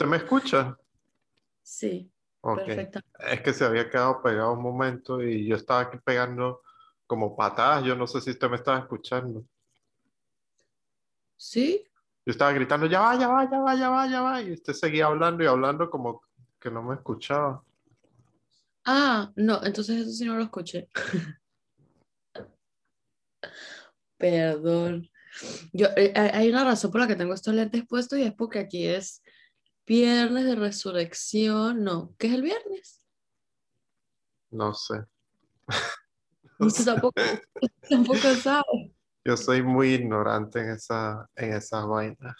¿Usted me escucha? Sí, Ok. perfecto. Es que se había quedado pegado un momento y yo estaba aquí pegando como patadas. Yo no sé si usted me estaba escuchando. ¿Sí? Yo estaba gritando, ya va, ya va, ya va, ya va, ya va. Y usted seguía hablando y hablando como que no me escuchaba. Ah, no, entonces eso sí no lo escuché. Perdón. Yo, eh, hay una razón por la que tengo estos lentes puestos y es porque aquí es viernes de resurrección. No, ¿qué es el viernes? No sé. No Usted sé. tampoco, tampoco sabe. Yo soy muy ignorante en esa, en esas vainas.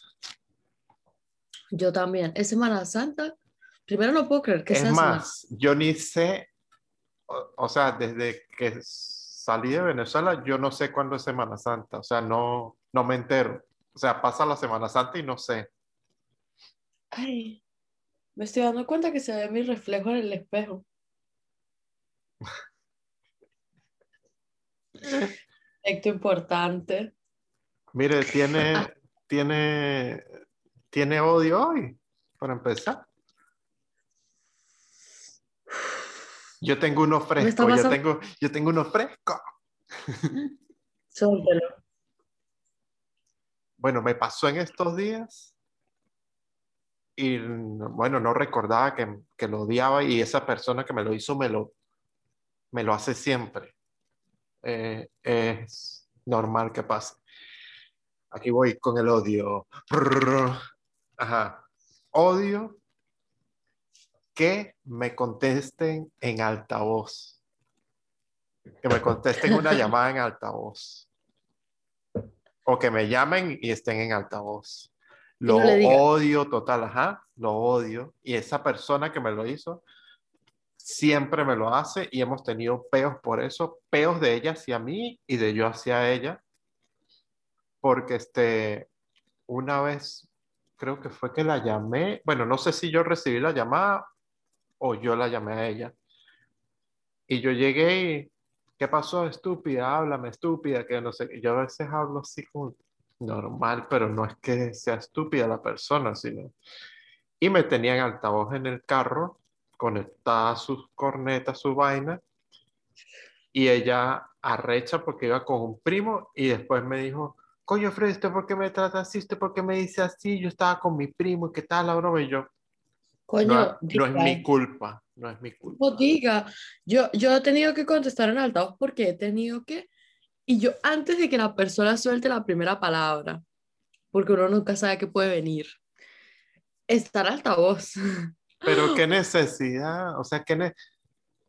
Yo también. Es Semana Santa. Primero no puedo creer que Es sea Semana más, yo ni sé, o, o sea, desde que salí de Venezuela, yo no sé cuándo es Semana Santa. O sea, no, no me entero. O sea, pasa la Semana Santa y no sé. Ay, me estoy dando cuenta que se ve mi reflejo en el espejo. Efecto importante. Mire, Ah. tiene, tiene, tiene odio hoy, para empezar. Yo tengo uno fresco, yo tengo, yo tengo uno fresco. Bueno, me pasó en estos días y bueno, no recordaba que, que lo odiaba y esa persona que me lo hizo me lo, me lo hace siempre. Eh, es normal que pase. Aquí voy con el odio. Ajá. Odio que me contesten en altavoz. Que me contesten una llamada en altavoz. O que me llamen y estén en altavoz. Lo no odio total, ajá, lo odio. Y esa persona que me lo hizo siempre me lo hace y hemos tenido peos por eso, peos de ella hacia mí y de yo hacia ella. Porque este, una vez creo que fue que la llamé, bueno, no sé si yo recibí la llamada o yo la llamé a ella. Y yo llegué y, ¿qué pasó, estúpida? Háblame, estúpida, que no sé. Yo a veces hablo así como normal, pero no es que sea estúpida la persona, sino... Y me tenía en altavoz en el carro, conectada sus cornetas, su vaina, y ella arrecha porque iba con un primo y después me dijo, coño Fred, ¿usted por qué me trata así? ¿Usted por qué me dice así? Yo estaba con mi primo y qué tal la broma y yo, Coño, no, no es mi culpa, no es mi culpa. no diga. Yo, yo he tenido que contestar en altavoz porque he tenido que. Y yo, antes de que la persona suelte la primera palabra, porque uno nunca sabe qué puede venir, estar altavoz. Pero qué necesidad, o sea, qué ne-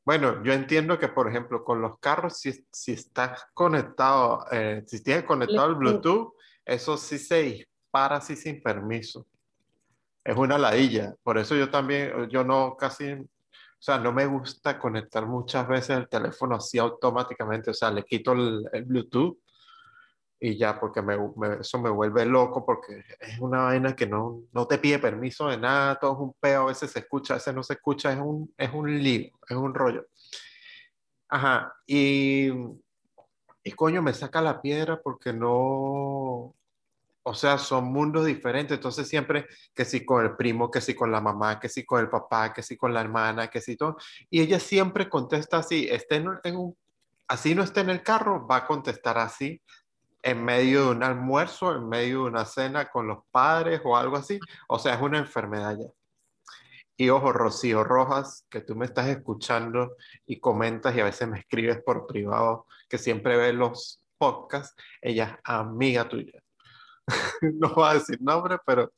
Bueno, yo entiendo que, por ejemplo, con los carros, si, si estás conectado, eh, si tienes conectado el Bluetooth, eso sí se dispara así sin permiso. Es una ladilla. Por eso yo también, yo no casi, o sea, no me gusta conectar muchas veces el teléfono así automáticamente. O sea, le quito el, Bluetooth y ya, porque me, me- eso me vuelve loco, porque es una vaina que no, no te pide permiso de nada, todo es un peo, a veces se escucha, a veces no se escucha, es un, es un lío, es un rollo. Ajá, y, y coño, me saca la piedra porque no, o sea, son mundos diferentes, entonces siempre que si con el primo, que si con la mamá, que si con el papá, que si con la hermana, que si todo, y ella siempre contesta así, esté en, en un, así no esté en el carro, va a contestar así, en medio de un almuerzo, en medio de una cena con los padres o algo así, o sea, es una enfermedad ya. Y ojo, Rocío Rojas, que tú me estás escuchando y comentas y a veces me escribes por privado, que siempre ve los podcasts, ella es amiga tuya. no voy a decir nombre, pero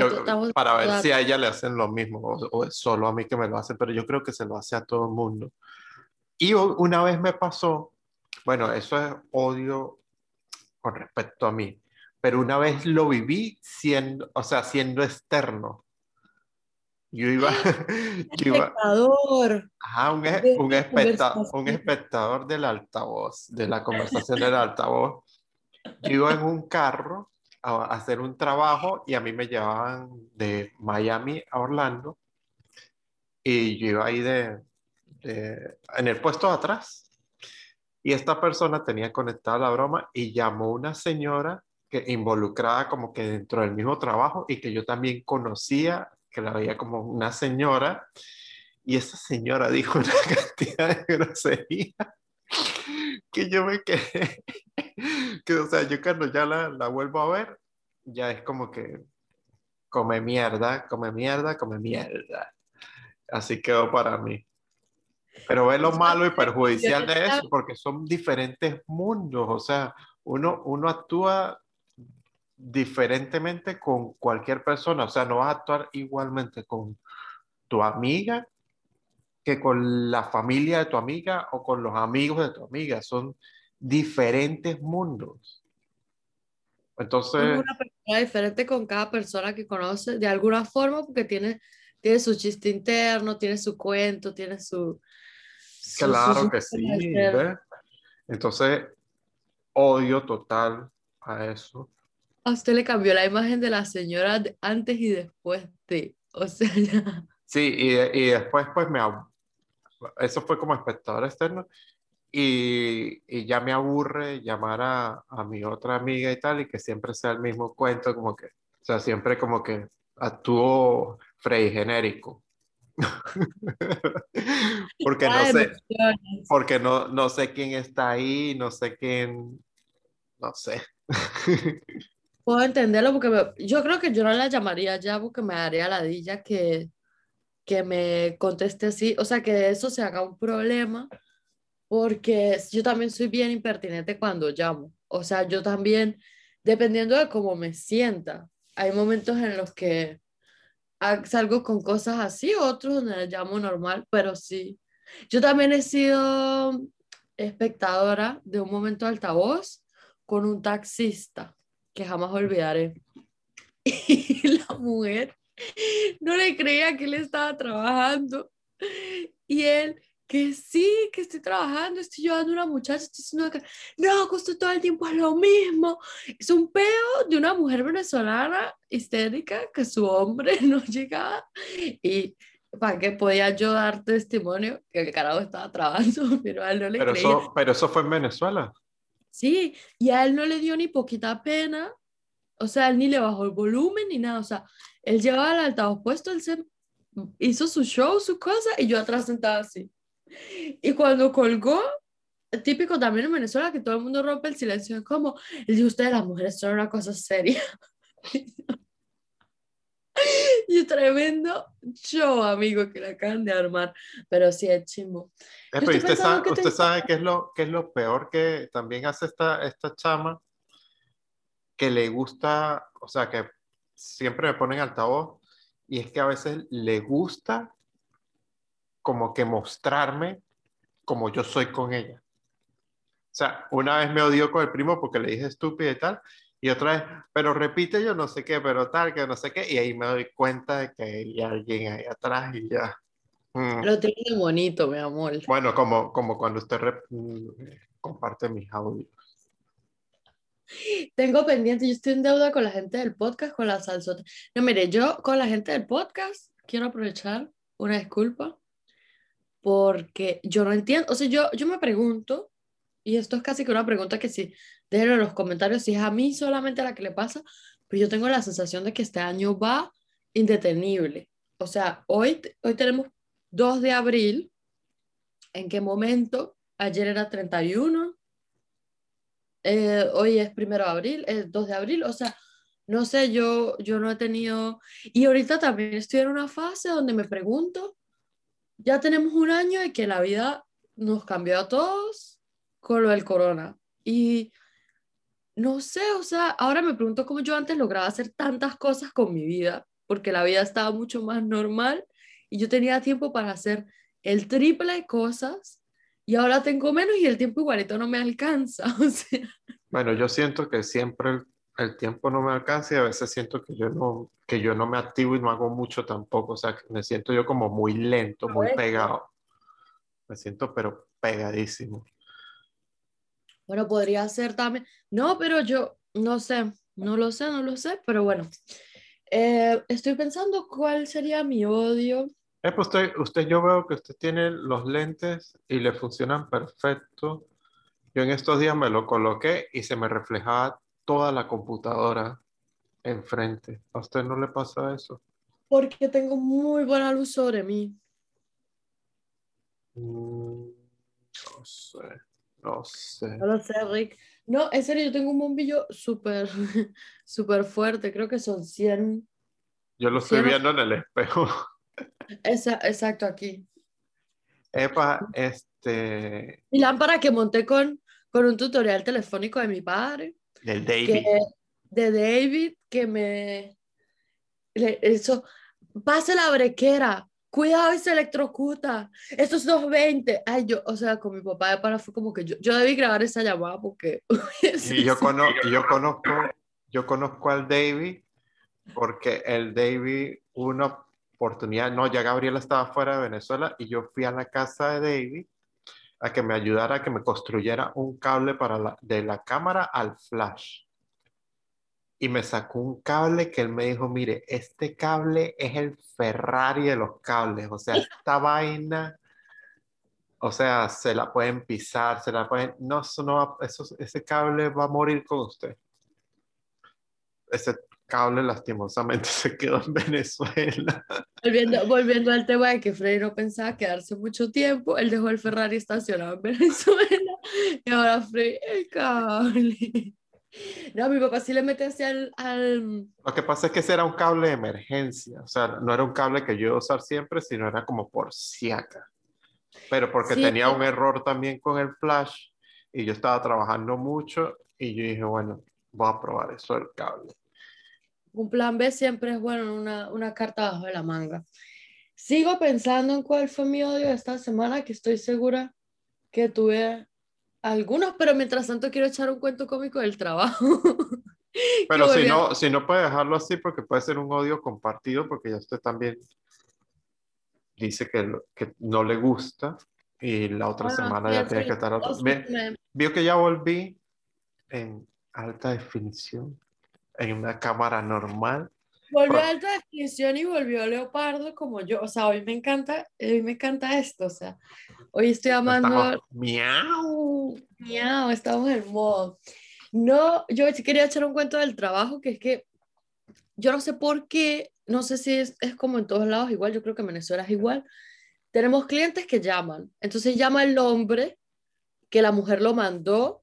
yo- para ver si a ella le hacen lo mismo o, o es solo a mí que me lo hacen, pero yo creo que se lo hace a todo el mundo. Y una vez me pasó, bueno, eso es odio con respecto a mí, pero una vez lo viví siendo, o sea, siendo externo. Yo iba, yo iba, espectador. ajá, un, un, la especta- un espectador del altavoz, de la conversación del altavoz. Yo iba en un carro a hacer un trabajo y a mí me llevaban de Miami a Orlando y yo iba ahí de, en el puesto de atrás. Y esta persona tenía conectada la broma y llamó una señora que involucrada como que dentro del mismo trabajo y que yo también conocía, que la veía como una señora, y esa señora dijo una cantidad de grosería que yo me quedé, que o sea, yo cuando ya la, la vuelvo a ver, ya es como que come mierda, come mierda, come mierda. Así quedó para mí. Pero ve lo malo y perjudicial de eso, porque son diferentes mundos, o sea, uno, uno actúa diferentemente con cualquier persona, o sea, no vas a actuar igualmente con tu amiga que con la familia de tu amiga o con los amigos de tu amiga, son diferentes mundos. Entonces... Una persona diferente con cada persona que conoce, de alguna forma, porque tiene, tiene su chiste interno, tiene su cuento, tiene su... claro que sí. Entonces, odio total a eso. A usted le cambió la imagen de la señora antes y después de, o sea, ya. Sí, y, y después pues me, eso fue como espectador externo, y, y, ya me aburre llamar a, a, mi otra amiga y tal, y que siempre sea el mismo cuento, como que, o sea, siempre como que actúo frey genérico. porque no sé, porque no, no sé quién está ahí, no sé quién, no sé. Puedo entenderlo porque yo creo que yo no la llamaría ya porque me daría ladilla que, que me conteste así, o sea, que eso se haga un problema porque yo también soy bien impertinente cuando llamo, o sea, yo también, dependiendo de cómo me sienta, hay momentos en los que salgo con cosas así, otros donde llamo normal, pero sí. Yo también he sido espectadora de un momento altavoz con un taxista que jamás olvidaré. Y la mujer no le creía que él estaba trabajando. Y él, que sí, que estoy trabajando, estoy llevando a una muchacha, estoy diciendo que no, costó todo el tiempo es lo mismo. Es un peo de una mujer venezolana histérica que su hombre no llegaba y para que podía yo dar testimonio que el carajo estaba trabajando, pero a él no le pero Eso, pero eso fue en Venezuela. Sí, y a él no le dio ni poquita pena, o sea, él ni le bajó el volumen ni nada, o sea, él llevaba el altavoz puesto, él se hizo su show, su cosa, y yo atrás sentada así. Y cuando colgó, típico también en Venezuela, que todo el mundo rompe el silencio, es como, él dijo, ustedes las mujeres son una cosa seria. y tremendo show, amigo, que le acaban de armar, pero sí es chimbo. Eh, usted, sabe, usted sabe qué es, lo, qué es lo peor que también hace esta, esta chama, que le gusta, o sea, que siempre me ponen altavoz y es que a veces le gusta como que mostrarme como yo soy con ella. O sea, una vez me odió con el primo porque le dije estúpido y tal, y otra vez, pero repite yo no sé qué, pero tal, que no sé qué, y ahí me doy cuenta de que hay alguien ahí atrás y ya. Mm. Lo tiene bonito, mi amor. Bueno, como, como cuando usted mm, comparte mis audios. Tengo pendiente, yo estoy en deuda con la gente del podcast, con la salsota. No, mire, yo con la gente del podcast quiero aprovechar una disculpa porque yo no entiendo, o sea, yo, yo me pregunto, y esto es casi que una pregunta que si déjenlo en los comentarios si es a mí solamente a la que le pasa, pero yo tengo la sensación de que este año va indetenible. O sea, hoy, hoy tenemos 2 de abril, ¿en qué momento? Ayer era 31, eh, hoy es primero de abril, es 2 de abril, o sea, no sé, yo, yo no he tenido, y ahorita también estoy en una fase donde me pregunto, ya tenemos un año de que la vida nos cambió a todos con lo del corona, y no sé, o sea, ahora me pregunto cómo yo antes lograba hacer tantas cosas con mi vida, porque la vida estaba mucho más normal y yo tenía tiempo para hacer el triple de cosas y ahora tengo menos y el tiempo igualito no me alcanza. O sea. Bueno, yo siento que siempre el, tiempo no me alcanza y a veces siento que yo, no, que yo no me activo y no hago mucho tampoco. O sea, me siento yo como muy lento, muy pegado. Me siento pero pegadísimo. Bueno, podría ser también. No, pero yo no sé, no lo sé, no lo sé, pero bueno. Eh, estoy pensando cuál sería mi odio eh, pues usted, usted, yo veo que usted tiene los lentes y le funcionan perfecto. Yo en estos días me lo coloqué y se me reflejaba toda la computadora enfrente. ¿A usted no le pasa eso? Porque tengo muy buena luz sobre mí. Mm, no sé, no sé. No lo sé, Rick. No, en serio, yo tengo un bombillo súper, súper fuerte. Creo que son 100. Yo lo estoy Cien- viendo en el espejo. Esa- exacto, aquí. Epa, este, Y lámpara que monté con, con un tutorial telefónico de mi padre, del que, David. de David, que me... le- eso, pase la brequera, cuidado y se electrocuta, esto es 220. Ay, yo, o sea, con mi papá de para fue como que yo, yo debí grabar esa llamada porque... Y yo, cono- y yo conozco, yo conozco al David porque el David una oportunidad, no, ya Gabriela estaba fuera de Venezuela y yo fui a la casa de David a que me ayudara a que me construyera un cable para la, de la cámara al flash. Y me sacó un cable que él me dijo, mire, este cable es el Ferrari de los cables, o sea, esta vaina, o sea, se la pueden pisar, se la pueden, no, eso no va- eso, ese cable va a morir con usted. Ese cable lastimosamente se quedó en Venezuela. Volviendo, volviendo al tema de que Freddy no pensaba quedarse mucho tiempo, él dejó el Ferrari estacionado en Venezuela y ahora Freddy, el cable. No, mi papá sí le mete hacia al, al... Lo que pasa es que ese era un cable de emergencia, o sea, no era un cable que yo iba a usar siempre, sino era como por si acá. Pero porque Sí. tenía un error también con el flash y yo estaba trabajando mucho y yo dije, bueno, voy a probar eso del cable. Un plan B siempre es bueno, una, una carta bajo de la manga. Sigo pensando en cuál fue mi odio esta semana, que estoy segura que tuve algunos, pero mientras tanto quiero echar un cuento cómico del trabajo. Pero si no, si no puede dejarlo así porque puede ser un odio compartido porque ya usted también dice que, que no le gusta y la otra Bueno, semana ya en tiene que estar Vio que ya volví en alta definición, en una cámara normal. Volvió a alta definición y volvió leopardo como yo. O sea, hoy me encanta, hoy me encanta esto. O sea, hoy estoy amando. Estamos- miau. Miau, estamos en modo. No, yo quería echar un cuento del trabajo, que es que yo no sé por qué, no sé si es, es como en todos lados igual, yo creo que en Venezuela es igual. Tenemos clientes que llaman, entonces llama el hombre que la mujer lo mandó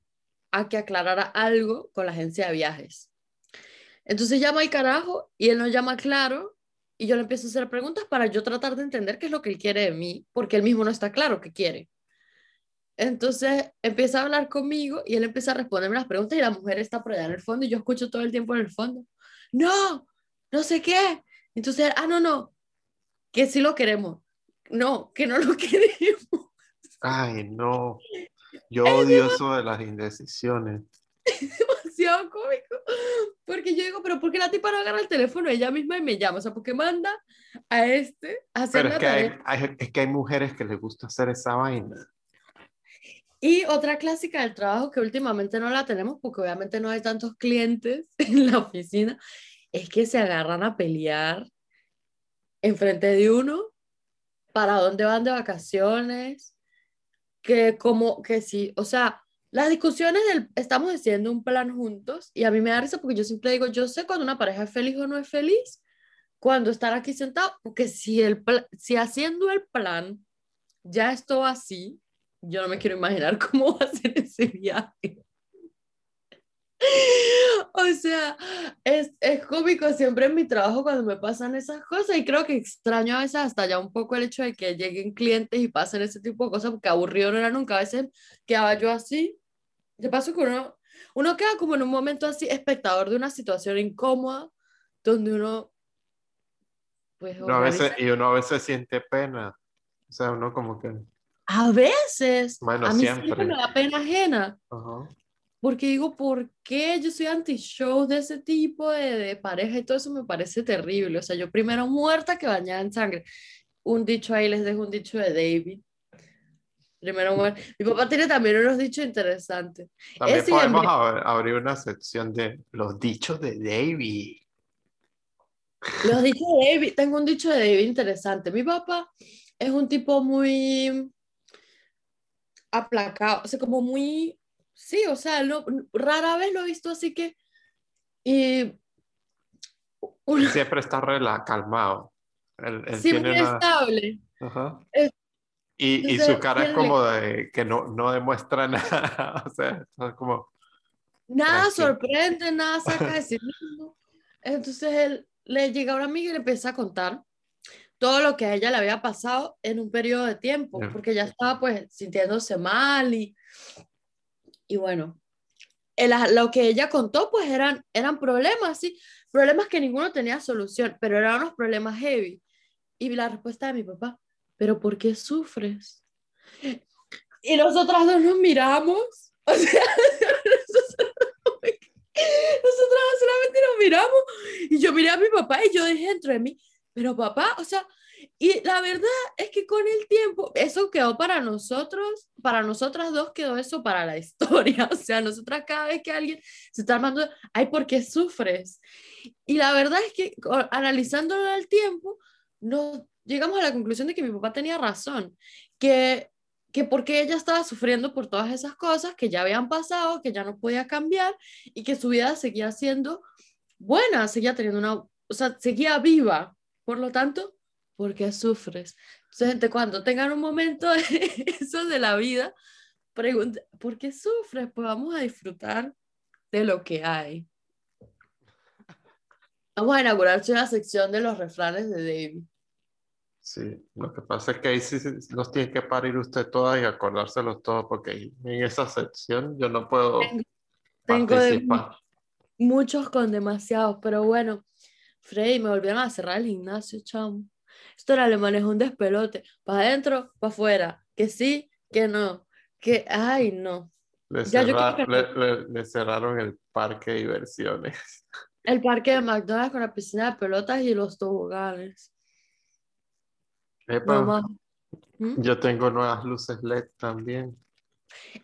a que aclarara algo con la agencia de viajes. Entonces llama el carajo y él no llama claro y yo le empiezo a hacer preguntas para yo tratar de entender qué es lo que él quiere de mí, porque él mismo no está claro qué quiere. Entonces empieza a hablar conmigo y él empieza a responderme las preguntas y la mujer está por allá en el fondo y yo escucho todo el tiempo en el fondo. No, no sé qué. Entonces, ah, no, no, que sí lo queremos. No, que no lo queremos. Ay, no. Yo odio eso de las indecisiones. demasiado cómico. Porque yo digo, pero ¿por qué la tipa no agarra el teléfono ella misma y me llama? O sea, ¿por qué manda a este a hacer Pero la es que, hay, tarea? hay- es que hay mujeres que les gusta hacer esa vaina. Y otra clásica del trabajo que últimamente no la tenemos porque obviamente no hay tantos clientes en la oficina, es que se agarran a pelear enfrente de uno para dónde van de vacaciones, que como que sí, o sea, las discusiones del estamos haciendo un plan juntos y a mí me da risa porque yo siempre digo, yo sé cuando una pareja es feliz o no es feliz, cuando están aquí sentados, porque si el si haciendo el plan ya esto va así, yo no me quiero imaginar cómo va a ser ese viaje. O sea, es, es cómico siempre en mi trabajo cuando me pasan esas cosas y creo que extraño a veces hasta ya un poco el hecho de que lleguen clientes y pasen ese tipo de cosas porque aburrido no era nunca. A veces quedaba yo así. De paso que uno, uno queda como en un momento así espectador de una situación incómoda donde uno pues a veces, y uno a veces siente pena. O sea, uno como que... a veces Bueno, a mí siempre. siempre me da pena ajena. ajá. Porque digo, ¿por qué yo soy anti-show de ese tipo de, de pareja y todo eso me parece terrible? O sea, yo primero muerta que bañada en sangre. Un dicho ahí, les dejo un dicho de David. Primero. Mi papá tiene también unos dichos interesantes. También podemos ab- abrir una sección de los dichos de David. Los dichos de David, tengo un dicho de David interesante. Mi papá es un tipo muy aplacado, o sea, como muy, sí, o sea, no- rara vez lo he visto así que Y siempre está rela, calmado. Él, él sí, tiene muy una- estable. Ajá. Es- Y, y entonces, su cara es como de que no, no demuestra nada. O sea, es como, Nada Tranquilo. sorprende, nada saca de sí mismo. Entonces él le llega a una amiga y le empieza a contar todo lo que a ella le había pasado en un periodo de tiempo, porque ya estaba pues sintiéndose mal y, y bueno, el- lo que ella contó pues eran, eran problemas, sí, problemas que ninguno tenía solución, pero eran unos problemas heavy. Y la respuesta de mi papá, ¿pero por qué sufres? Y nosotras dos nos miramos, o sea, nosotras, solamente nos miramos y yo miré a mi papá y yo dije dentro de mí, pero papá, o sea, y la verdad es que con el tiempo, eso quedó para nosotros, para nosotras dos quedó eso para la historia, o sea, nosotras cada vez que alguien se está armando, ay, ¿por qué sufres? Y la verdad es que analizándolo al tiempo, nos llegamos a la conclusión de que mi papá tenía razón, que que porque ella estaba sufriendo por todas esas cosas que ya habían pasado, que ya no podía cambiar y que su vida seguía siendo buena, seguía teniendo una, o sea, seguía viva. Por lo tanto, ¿por qué sufres? Entonces, gente, cuando tengan un momento de eso de la vida, pregunten, ¿por qué sufres? Pues vamos a disfrutar de lo que hay. Vamos a inaugurar una sección de los refranes de David. Sí. Lo que pasa es que ahí sí los tiene que parir usted todas y acordárselos todos, porque en esa sección yo no puedo Tengo- Tengo de participar. muchos con demasiados, pero bueno, Freddy, me volvieron a cerrar el gimnasio, chamo. Esto era le manejó un despelote, para adentro, para afuera, que sí, que no, que, ay, no. Le, Ya, yo cerra- quiero que- le- le- le cerraron el parque de diversiones. El parque de McDonald's con la piscina de pelotas y los toboganes. Epa, No. ¿Mm? yo tengo nuevas luces LED también.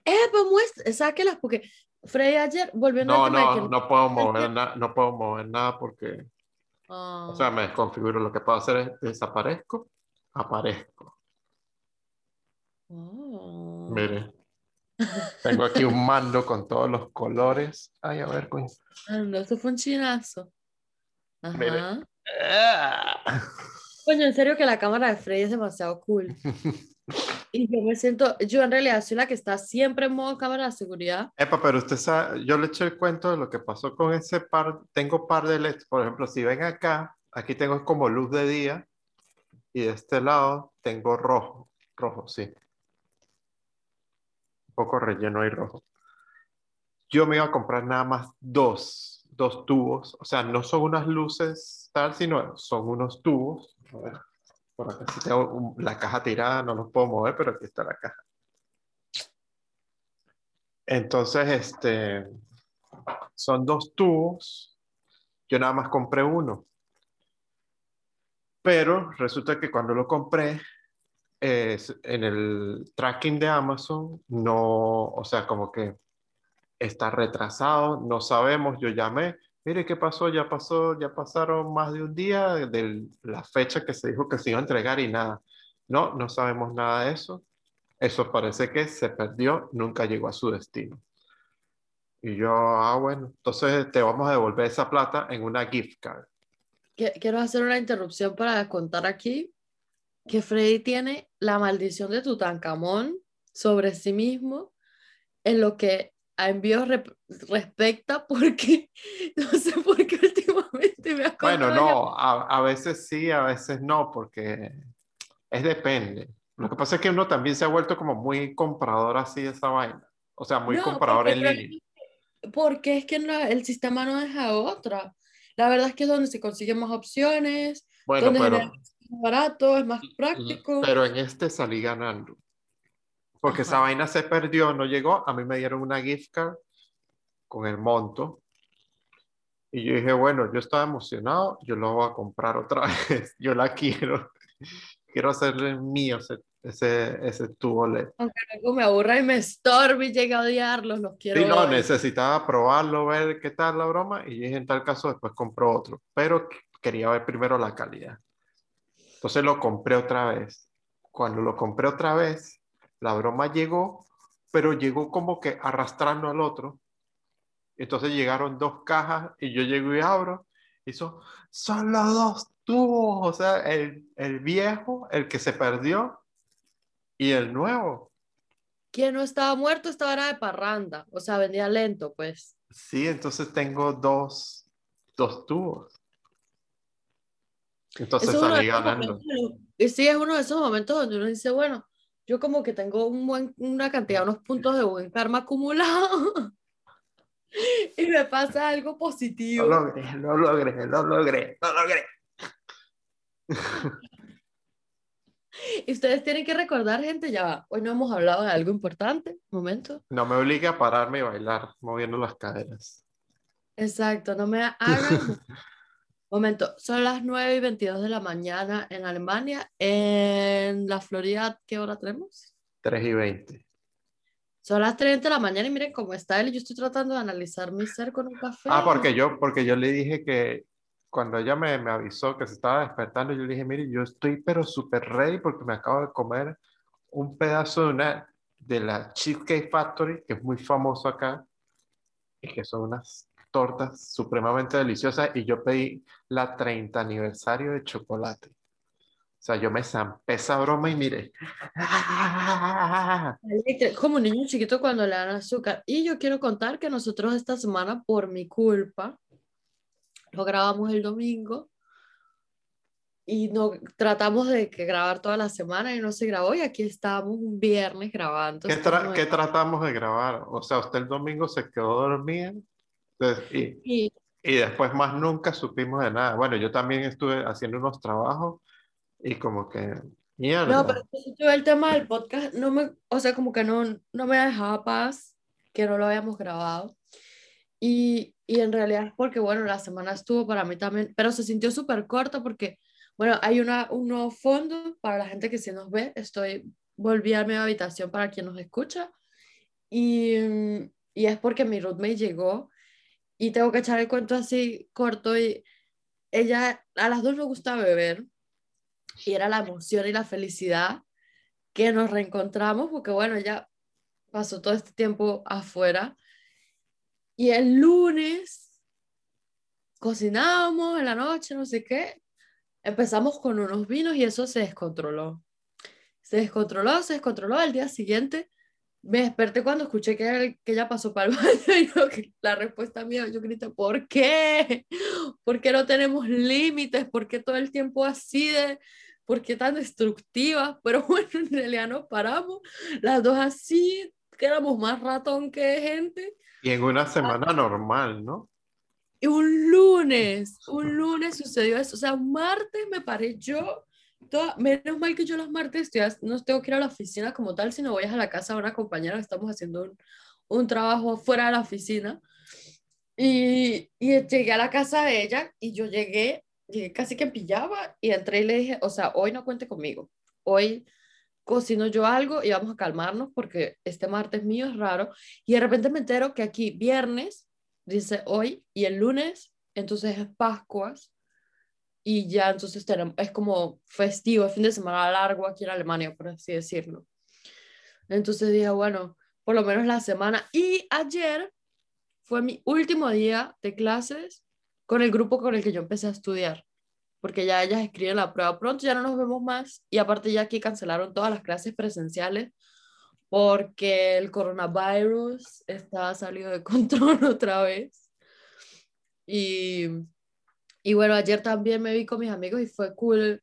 Eh, pues muestra, sáquelas, porque Freddy ayer, volviendo No, de no, que no puedo mover nada, no puedo mover nada porque, Ah, o sea, me desconfiguro. Lo que puedo hacer es desaparezco, aparezco. oh. Mire, tengo aquí un mando con todos los colores. Ay, a ver, coño. Ah, no, esto fue un chinazo. Ajá. Mire. Coño, en serio que la cámara de Freddy es demasiado cool. Y yo me siento, yo en realidad soy la que está siempre en modo cámara de seguridad. Epa, pero usted sabe, yo le eché el cuento de lo que pasó con ese par, tengo par de LEDs, por ejemplo, si ven acá, aquí tengo como luz de día y de este lado tengo rojo, rojo, sí. Un poco relleno y rojo. Yo me iba a comprar nada más dos, dos tubos, o sea, no son unas luces tal, sino son unos tubos. A ver, por acá sí tengo un- la caja tirada, no los puedo mover, pero aquí está la caja. Entonces, este, son dos tubos. Yo nada más compré uno. Pero resulta que cuando lo compré, eh, en el tracking de Amazon, no, o sea, como que está retrasado, no sabemos, yo llamé, mire qué pasó, ya pasó, ya pasaron más de un día de la fecha que se dijo que se iba a entregar y nada. No, no sabemos nada de eso. Eso parece que se perdió, nunca llegó a su destino. Y yo, ah, bueno, entonces te vamos a devolver esa plata en una gift card. Quiero hacer una interrupción para contar aquí que Freddy tiene la maldición de Tutankamón sobre sí mismo en lo que a envíos respecta porque no sé por qué últimamente me Bueno, no, a, a veces sí, a veces no, porque es depende. Lo que pasa es que uno también se ha vuelto como muy comprador así de esa vaina. O sea, muy No, comprador en línea. Porque es que el sistema no deja otra. La verdad es que es donde se consiguen más opciones, Bueno, donde pero, es más barato, es más práctico. pero en este salí ganando. Porque esa vaina se perdió, no llegó. A mí me dieron una gift card con el monto. Y yo dije, bueno, yo estaba emocionado, yo lo voy a comprar otra vez. Yo la quiero. Quiero hacerle mío ese, ese, ese tubo LED. Aunque luego me aburra y me estorbe y llega a odiarlos, los quiero. Sí, no, necesitaba probarlo, ver qué tal la broma. Y dije, en tal caso, después compro otro. Pero quería ver primero la calidad. Entonces lo compré otra vez. Cuando lo compré otra vez, la broma llegó, pero llegó como que arrastrando al otro. Entonces llegaron dos cajas y yo llego y abro y son, son los dos tubos, o sea, el, el viejo, el que se perdió y el nuevo. Quien no estaba muerto estaba era de parranda, o sea, vendía lento, pues. Sí, entonces tengo dos, dos tubos. Entonces salí ganando. y sí, es uno de esos momentos donde uno dice, bueno, yo como que tengo un buen, una cantidad, unos puntos de buen karma acumulado y me pasa algo Lo positivo. logré, lo logré, lo logré, lo logré. Y ustedes tienen que recordar, gente, ya va, hoy no hemos hablado de algo importante, momento. No me obligue a pararme y bailar moviendo las caderas. Exacto, no me hagan... Momento, son las 9 y 22 de la mañana en Alemania. En la Florida, ¿qué hora tenemos? 3 y 20. Son las 3 de la mañana y miren cómo está él. Yo estoy tratando de analizar mi ser con un café. Ah, porque yo, porque yo le dije que cuando ella me, me avisó que se estaba despertando, yo le dije, mire, yo estoy pero súper ready porque me acabo de comer un pedazo de una de la Cheesecake Factory, que es muy famoso acá, y que son unas tortas supremamente deliciosas, y yo pedí la 30 aniversario de chocolate. O sea, yo me zampé esa broma y mire. Como un niño chiquito cuando le dan azúcar. Y yo quiero contar que nosotros esta semana, por mi culpa, lo grabamos el domingo y no tratamos de que grabar toda la semana y no se grabó. Y aquí estábamos un viernes grabando. ¿Qué, tra- qué tratamos de grabar? O sea, usted el domingo se quedó dormida entonces, y, Y y después más nunca supimos de nada. Bueno, yo también estuve haciendo unos trabajos y como que, mierda. No, pero yo el tema del podcast no me, o sea, como que no, no me dejaba paz que no lo habíamos grabado. Y, y en realidad es porque, bueno, la semana estuvo para mí también, pero se sintió súper corta porque, bueno, hay una, un nuevo fondo para la gente que sí nos ve. Estoy, volví a mi habitación para quien nos escucha. Y, y es porque mi roommate llegó y tengo que echar el cuento así corto y ella, a las dos nos gusta beber y era la emoción y la felicidad que nos reencontramos, porque bueno, ella pasó todo este tiempo afuera. Y el lunes cocinábamos en la noche, no sé qué, empezamos con unos vinos y eso se descontroló. Se descontroló, se descontroló. Al día siguiente me desperté cuando escuché que, que ella pasó para el baño y yo- la respuesta mía, yo grité, ¿por qué? ¿Por qué no tenemos límites? ¿Por qué todo el tiempo así de, ¿por qué tan destructiva? Pero bueno, en realidad nos paramos, las dos así, que éramos más ratón que gente. Y en una semana normal, ¿no? Y un lunes, un lunes sucedió eso. O sea, un martes me paré yo. Menos mal que yo los martes no tengo que ir a la oficina como tal, sino voy a la casa de una compañera estamos haciendo un, trabajo fuera de la oficina. Y, y llegué a la casa de ella y yo llegué, llegué casi que pijama y entré y le dije, o sea, hoy no cuente conmigo. Hoy cocino yo algo y vamos a calmarnos porque este martes mío es raro. Y de repente me entero que aquí viernes dice hoy y el lunes, entonces es Pascuas y ya entonces tenemos, es como festivo, es fin de semana largo aquí en Alemania, por así decirlo. Entonces dije, bueno, por lo menos la semana. Y ayer fue mi último día de clases con el grupo con el que yo empecé a estudiar, porque ya ellas escriben la prueba pronto, ya no nos vemos más y aparte ya aquí cancelaron todas las clases presenciales porque el coronavirus está salido de control otra vez. Y, y bueno, ayer también me vi con mis amigos y fue cool.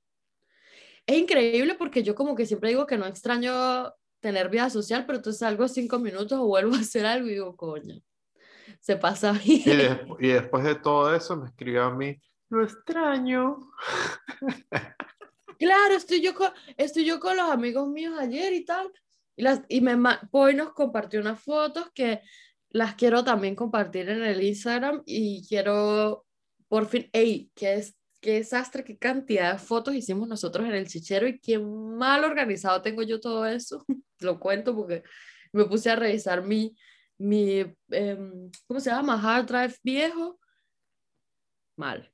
Es increíble porque yo como que siempre digo que no extraño tener vida social, pero entonces salgo cinco minutos o vuelvo a hacer algo y digo, coño, se pasa Y, bien. des- y después de todo eso me escribió a mí, lo extraño. Claro, estoy yo con, estoy yo con los amigos míos ayer y tal. Y, las, y me, Poi nos compartió unas fotos que las quiero también compartir en el Instagram y quiero, por fin, ey, qué, es, qué desastre, qué cantidad de fotos hicimos nosotros en el chichero y qué mal organizado tengo yo todo eso. Lo cuento porque me puse a revisar mi, mi em, ¿cómo se llama? Hard drive viejo. Mal.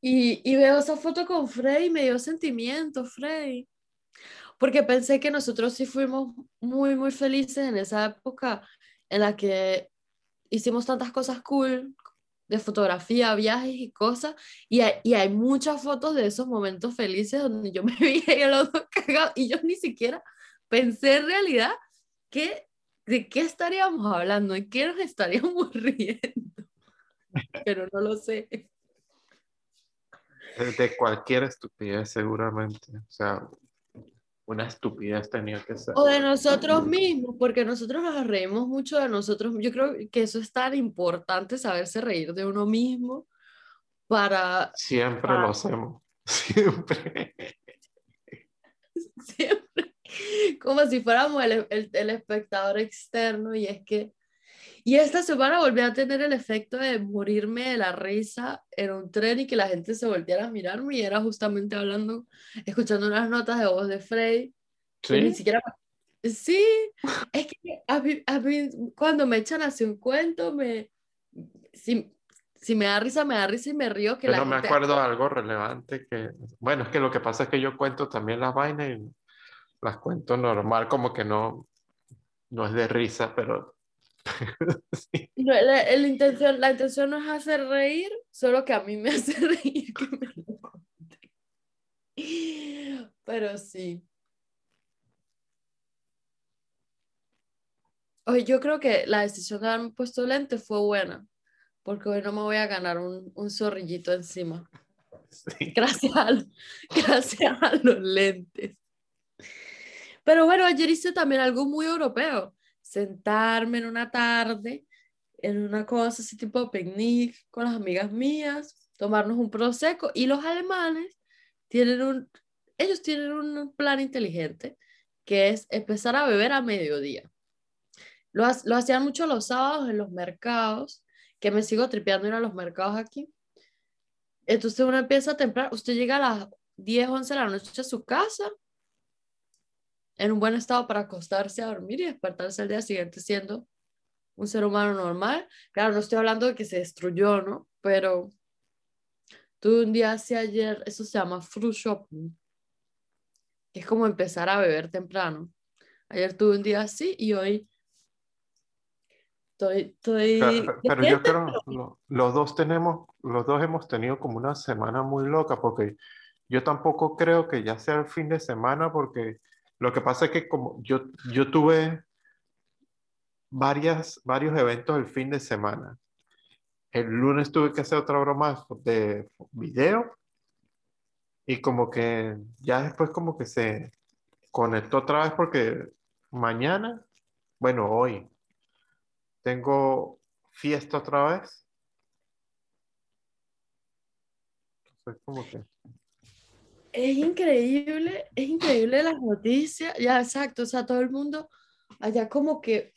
Y, y veo esa foto con Frey y me dio sentimiento, Frey. Porque pensé que nosotros sí fuimos muy, muy felices en esa época en la que hicimos tantas cosas cool de fotografía, viajes y cosas, y hay, y hay muchas fotos de esos momentos felices donde yo me veía y el otro cagado, y yo ni siquiera pensé en realidad que, de qué estaríamos hablando, en qué nos estaríamos riendo, pero no lo sé. De cualquier estupidez seguramente, o sea, una estupidez tenía que ser. O de nosotros mismos, porque nosotros nos reímos mucho de nosotros. Yo creo que eso es tan importante, saberse reír de uno mismo para... Siempre lo hacemos, siempre. Siempre. Como si fuéramos el, el, el, espectador externo y es que... Y esta semana volví a tener el efecto de morirme de la risa en un tren y que la gente se volviera a mirarme y era justamente hablando, escuchando unas notas de voz de Frey. Sí. Ni siquiera... Sí, es que a mí, a mí, cuando me echan así un cuento, me... Si, si me da risa, me da risa y me río. Que Yo la me gente- acuerdo de algo relevante que... Bueno, es que lo que pasa es que yo cuento también las vainas y las cuento normal, como que no, no es de risa, pero... sí. No, la, la intención, la intención no es hacer reír, solo que a mí me hace reír que me lo. Pero sí. Oye, yo creo que la decisión de haberme puesto lente fue buena, porque hoy no me voy a ganar un, un zorrillito encima. Sí. Gracias a, gracias a los lentes. Pero bueno, ayer hice también algo muy europeo. Sentarme en una tarde, en una cosa así tipo picnic con las amigas mías, tomarnos un prosecco. Y los alemanes tienen un, ellos tienen un plan inteligente que es empezar a beber a mediodía. Lo, lo hacían mucho los sábados en los mercados, que me sigo tripeando ir a los mercados aquí. Entonces uno empieza temprano, usted llega a las 10, 11 de la noche a su casa, en un buen estado para acostarse a dormir y despertarse al día siguiente siendo un ser humano normal. Claro, no estoy hablando de que se destruyó, ¿no? Pero tuve un día así ayer, eso se llama fruit shopping, que es como empezar a beber temprano. Ayer tuve un día así y hoy estoy... estoy Pero, pero yo creo lo- los dos tenemos, los dos hemos tenido como una semana muy loca, porque yo tampoco creo que ya sea el fin de semana, porque lo que pasa es que como yo, yo tuve varias, varios eventos el fin de semana. El lunes tuve que hacer otra broma de video y como que ya después como que se conectó otra vez porque mañana, bueno, hoy tengo fiesta otra vez. Entonces, como que Es increíble, es increíble las noticias, ya exacto, o sea, todo el mundo allá como que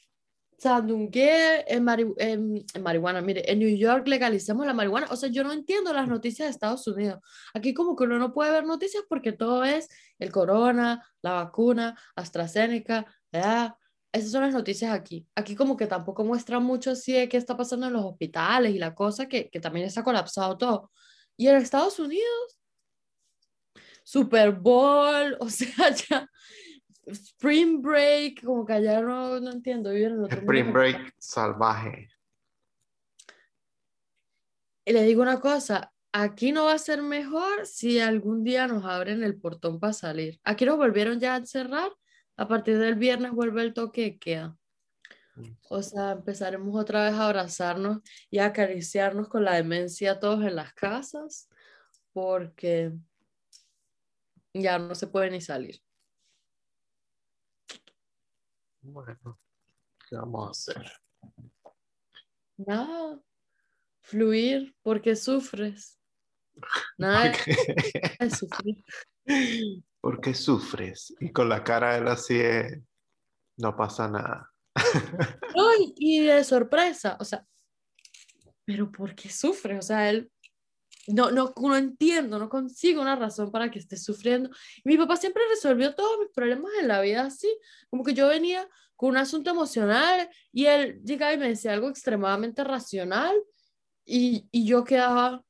sandungue en, mari- en, en marihuana, mire, en New York legalicemos la marihuana, o sea, yo no entiendo las noticias de Estados Unidos, aquí como que uno no puede ver noticias porque todo es el corona, la vacuna, AstraZeneca, ¿verdad? Esas son las noticias aquí. Aquí como que tampoco muestran mucho así de qué está pasando en los hospitales y la cosa que, que también está colapsado todo. Y en Estados Unidos Super Bowl, o sea, ya Spring Break, como que allá no, no entiendo, viven en otro Spring mundo. Break salvaje. Y le digo una cosa, aquí no va a ser mejor si algún día nos abren el portón para salir. Aquí nos volvieron ya a encerrar, a partir del viernes vuelve el toque de queda. O sea, empezaremos otra vez a abrazarnos y a acariciarnos con la demencia todos en las casas, porque ya no se puede ni salir. Bueno, ¿qué vamos a hacer? Nada, fluir porque sufres. Nada de sufrir. ¿Por qué sufres? Y con la cara de él así de, no pasa nada. No, y, y de sorpresa, o sea, pero ¿por qué sufres? O sea, él no, no, no entiendo, no consigo una razón para que esté sufriendo. Y mi papá siempre resolvió todos mis problemas en la vida así, como que yo venía con un asunto emocional y él llegaba y me decía algo extremadamente racional y, y yo quedaba,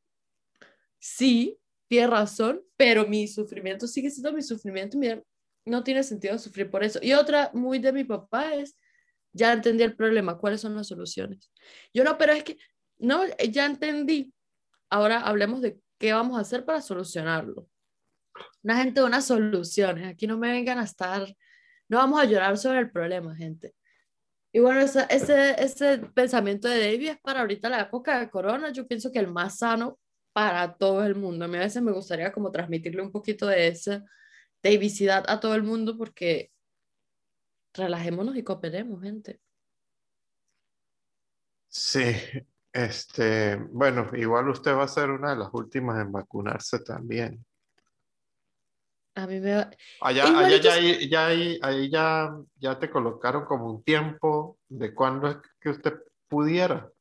sí, tiene razón, pero mi sufrimiento sigue siendo mi sufrimiento, mira, no tiene sentido sufrir por eso. Y otra muy de mi papá es ya entendí el problema, ¿cuáles son las soluciones? Yo no, pero es que, no, ya entendí. Ahora hablemos de qué vamos a hacer para solucionarlo. Una gente de unas soluciones, aquí no me vengan a estar, no vamos a llorar sobre el problema, gente. Y bueno, ese, ese, ese pensamiento de David es para ahorita la época de corona, yo pienso que el más sano para todo el mundo. A mí a veces me gustaría como transmitirle un poquito de esa Davicidad a todo el mundo porque relajémonos y cooperemos, gente. Sí, este, bueno, igual usted va a ser una de las últimas en vacunarse también. A mí me va... Allá, allá ya, ya, ahí ya, ya te colocaron como un tiempo de cuándo es que usted pudiera.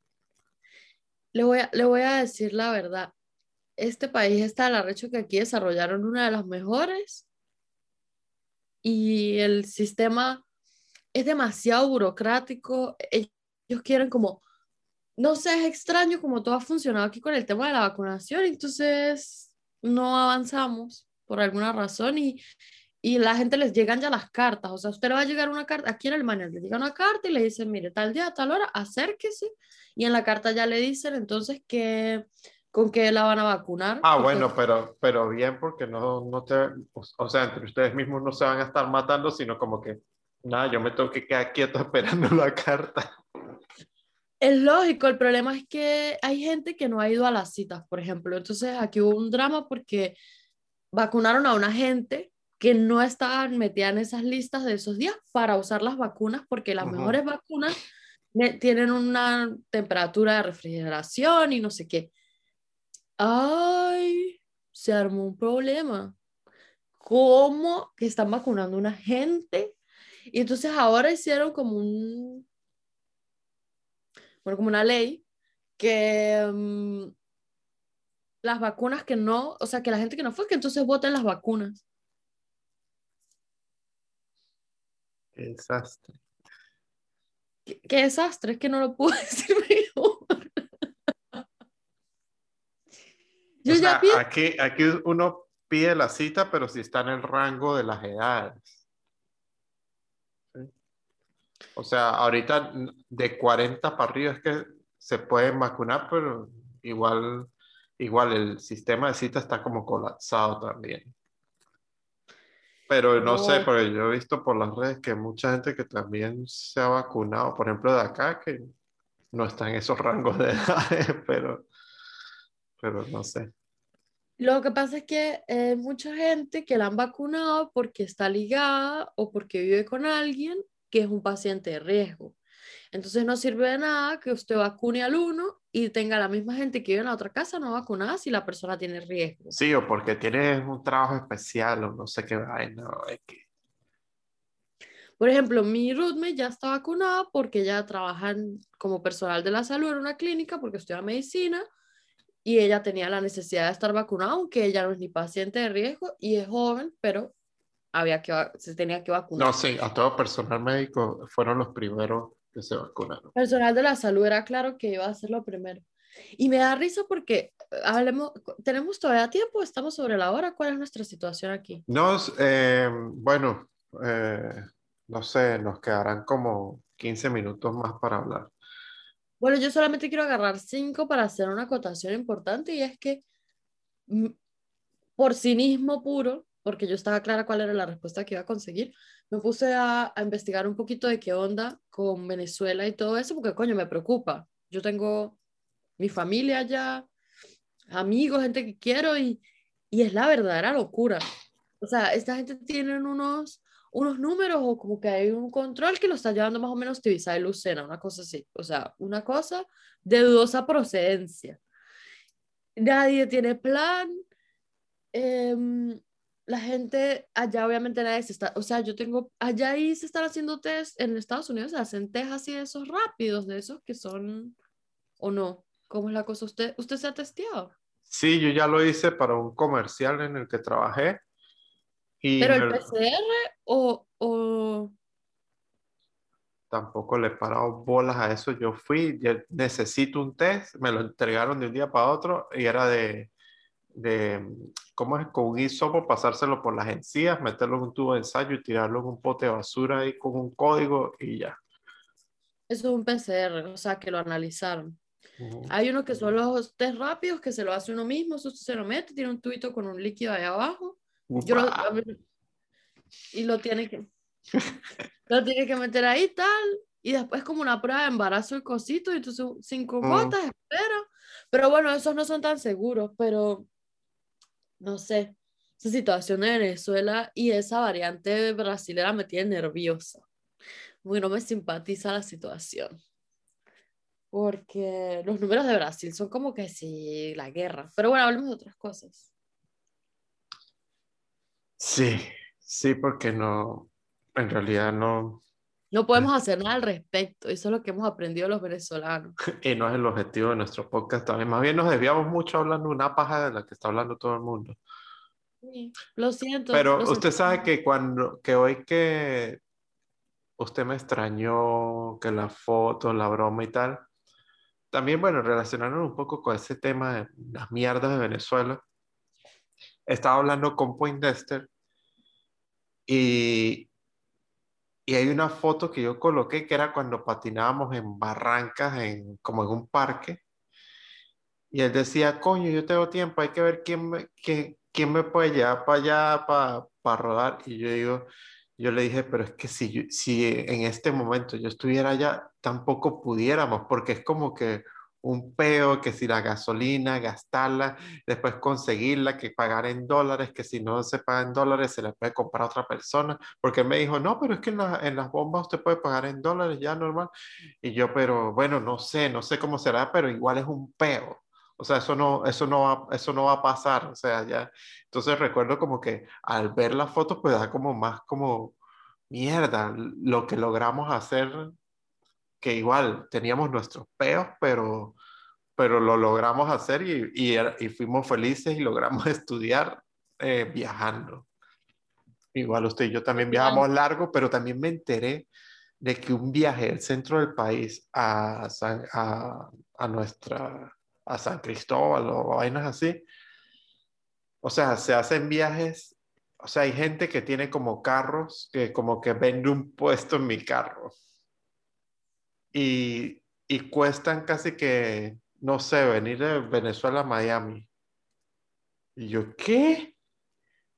Le voy a, le voy a decir la verdad. Este país está al arrecho que aquí desarrollaron una de las mejores y el sistema es demasiado burocrático. Ellos quieren como, no sé, es extraño como todo ha funcionado aquí con el tema de la vacunación, entonces no avanzamos por alguna razón y, y la gente les llegan ya las cartas. O sea, usted le va a llegar una carta, aquí en Alemania le llega una carta y le dicen, mire, tal día, tal hora, acérquese. Y en la carta ya le dicen entonces que con qué la van a vacunar. Ah, bueno, pero, pero bien porque no, no te, o sea, entre ustedes mismos no se van a estar matando, sino como que, nada, yo me tengo que quedar quieto esperando la carta. Es lógico, el problema es que hay gente que no ha ido a las citas, por ejemplo. Entonces aquí hubo un drama porque vacunaron a una gente que no estaba metida en esas listas de esos días para usar las vacunas porque las mejores vacunas tienen una temperatura de refrigeración y no sé qué ay, se armó un problema. ¿Cómo que están vacunando a una gente? Y entonces ahora hicieron como un, bueno, como una ley que mm, las vacunas que no, o sea, que la gente que no fue, que entonces voten las vacunas. Qué desastre. Qué, qué desastre, es que no lo puedo decir mejor. aquí, aquí uno pide la cita, pero si está en el rango de las edades. O sea, ahorita de 40 para arriba es que se pueden vacunar, pero igual, igual el sistema de cita está como colapsado también. Pero no, sé, porque yo he visto por las redes que mucha gente que también se ha vacunado, por ejemplo, de acá, que no está en esos rangos de edades, pero pero no sé. Lo que pasa es que hay mucha gente que la han vacunado porque está ligada o porque vive con alguien que es un paciente de riesgo. Entonces no sirve de nada que usted vacune al uno y tenga la misma gente que vive en la otra casa no vacunada si la persona tiene riesgo. Sí, o porque tiene un trabajo especial o no sé qué vaina. que... Por ejemplo, mi roommate ya está vacunada porque ella trabaja como personal de la salud en una clínica porque estudia medicina y ella tenía la necesidad de estar vacunada, aunque ella no es ni paciente de riesgo y es joven, pero había que, se tenía que vacunar. No, sí, a todo personal médico fueron los primeros que se vacunaron. Personal de la salud era claro que iba a ser lo primero. Y me da risa porque hablemos, tenemos todavía tiempo, estamos sobre la hora, ¿cuál es nuestra situación aquí? Nos, eh, bueno, eh, no sé, nos quedarán como 15 minutos más para hablar. Bueno, yo solamente quiero agarrar cinco para hacer una acotación importante y es que mm, por cinismo puro, porque yo estaba clara cuál era la respuesta que iba a conseguir, me puse a, a, investigar un poquito de qué onda con Venezuela y todo eso, porque coño, me preocupa. Yo tengo mi familia allá, amigos, gente que quiero y, y es la verdadera locura. O sea, esta gente tiene unos unos números o como que hay un control que lo está llevando más o menos Tibisa y Lucena, una cosa así. O sea, una cosa de dudosa procedencia. Nadie tiene plan. Em, la gente allá obviamente nadie se está, o sea, yo tengo, allá ahí se están haciendo test, en Estados Unidos se hacen test así de esos rápidos, de esos que son, o no, ¿cómo es la cosa? ¿Usted, usted se ha testeado? Sí, yo ya lo hice para un comercial en el que trabajé ¿Pero el PCR o, o, Tampoco le he parado bolas a eso. Yo fui, necesito un test, me lo entregaron de un día para otro y era de, de ¿cómo es? Con un hisopo, pasárselo por las encías, meterlo en un tubo de ensayo y tirarlo en un pote de basura ahí con un código y ya. Eso es un PCR, o sea, que lo analizaron. Hay unos que son los test rápidos que se lo hace uno mismo, eso se lo mete, tiene un tubito con un líquido ahí abajo. Yo lo- y lo tiene que lo tiene que meter ahí tal y después como una prueba de embarazo el cosito y entonces cinco Mm. gotas espera pero bueno esos no son tan seguros pero no sé esa situación de Venezuela y esa variante brasilera me tiene nerviosa. Porque no me simpatiza la situación. Porque los números de Brasil son como que sí la guerra. Pero bueno hablemos de otras cosas. Sí, sí, porque no, en realidad no, no podemos hacer nada al respecto eso es lo que hemos aprendido los venezolanos y no es el objetivo de nuestro podcast también. Más bien nos desviamos mucho hablando una paja de la que está hablando todo el mundo. Sí, Lo siento. Pero lo usted siento. sabe que cuando, que hoy que usted me extrañó, que la foto, la broma y tal, también, bueno, relacionándonos un poco con ese tema de las mierdas de Venezuela, estaba hablando con Poindexter y, y hay una foto que yo coloqué que era cuando patinábamos en barrancas, en, como en un parque, y él decía, coño, yo tengo tiempo, hay que ver quién me, quién, quién me puede llevar para allá para, para rodar. Y yo digo, yo le dije, pero es que si, si en este momento yo estuviera allá, tampoco pudiéramos, porque es como que un peo, que si la gasolina, gastarla, después conseguirla, que pagar en dólares, que si no se paga en dólares, se la puede comprar a otra persona, porque me dijo, no, pero es que en, la- en las bombas usted puede pagar en dólares ya normal. Y yo, pero bueno, no sé, no sé cómo será, pero igual es un peo. O sea, eso no, eso no va, eso no va a pasar. O sea, ya. Entonces recuerdo como que al ver las fotos, pues da como más como mierda lo que logramos hacer, que igual teníamos nuestros peos, pero, pero lo logramos hacer y, y, fuimos felices y logramos estudiar eh, viajando. Igual usted y yo también viajamos largo, pero también me enteré de que un viaje del centro del país a, San- a, a nuestra, a San Cristóbal o vainas así, o sea, se hacen viajes, o sea, hay gente que tiene como carros, que como que vende un puesto en mi carro y, y cuestan casi que, no sé, venir de Venezuela a Miami. Y yo, ¿qué?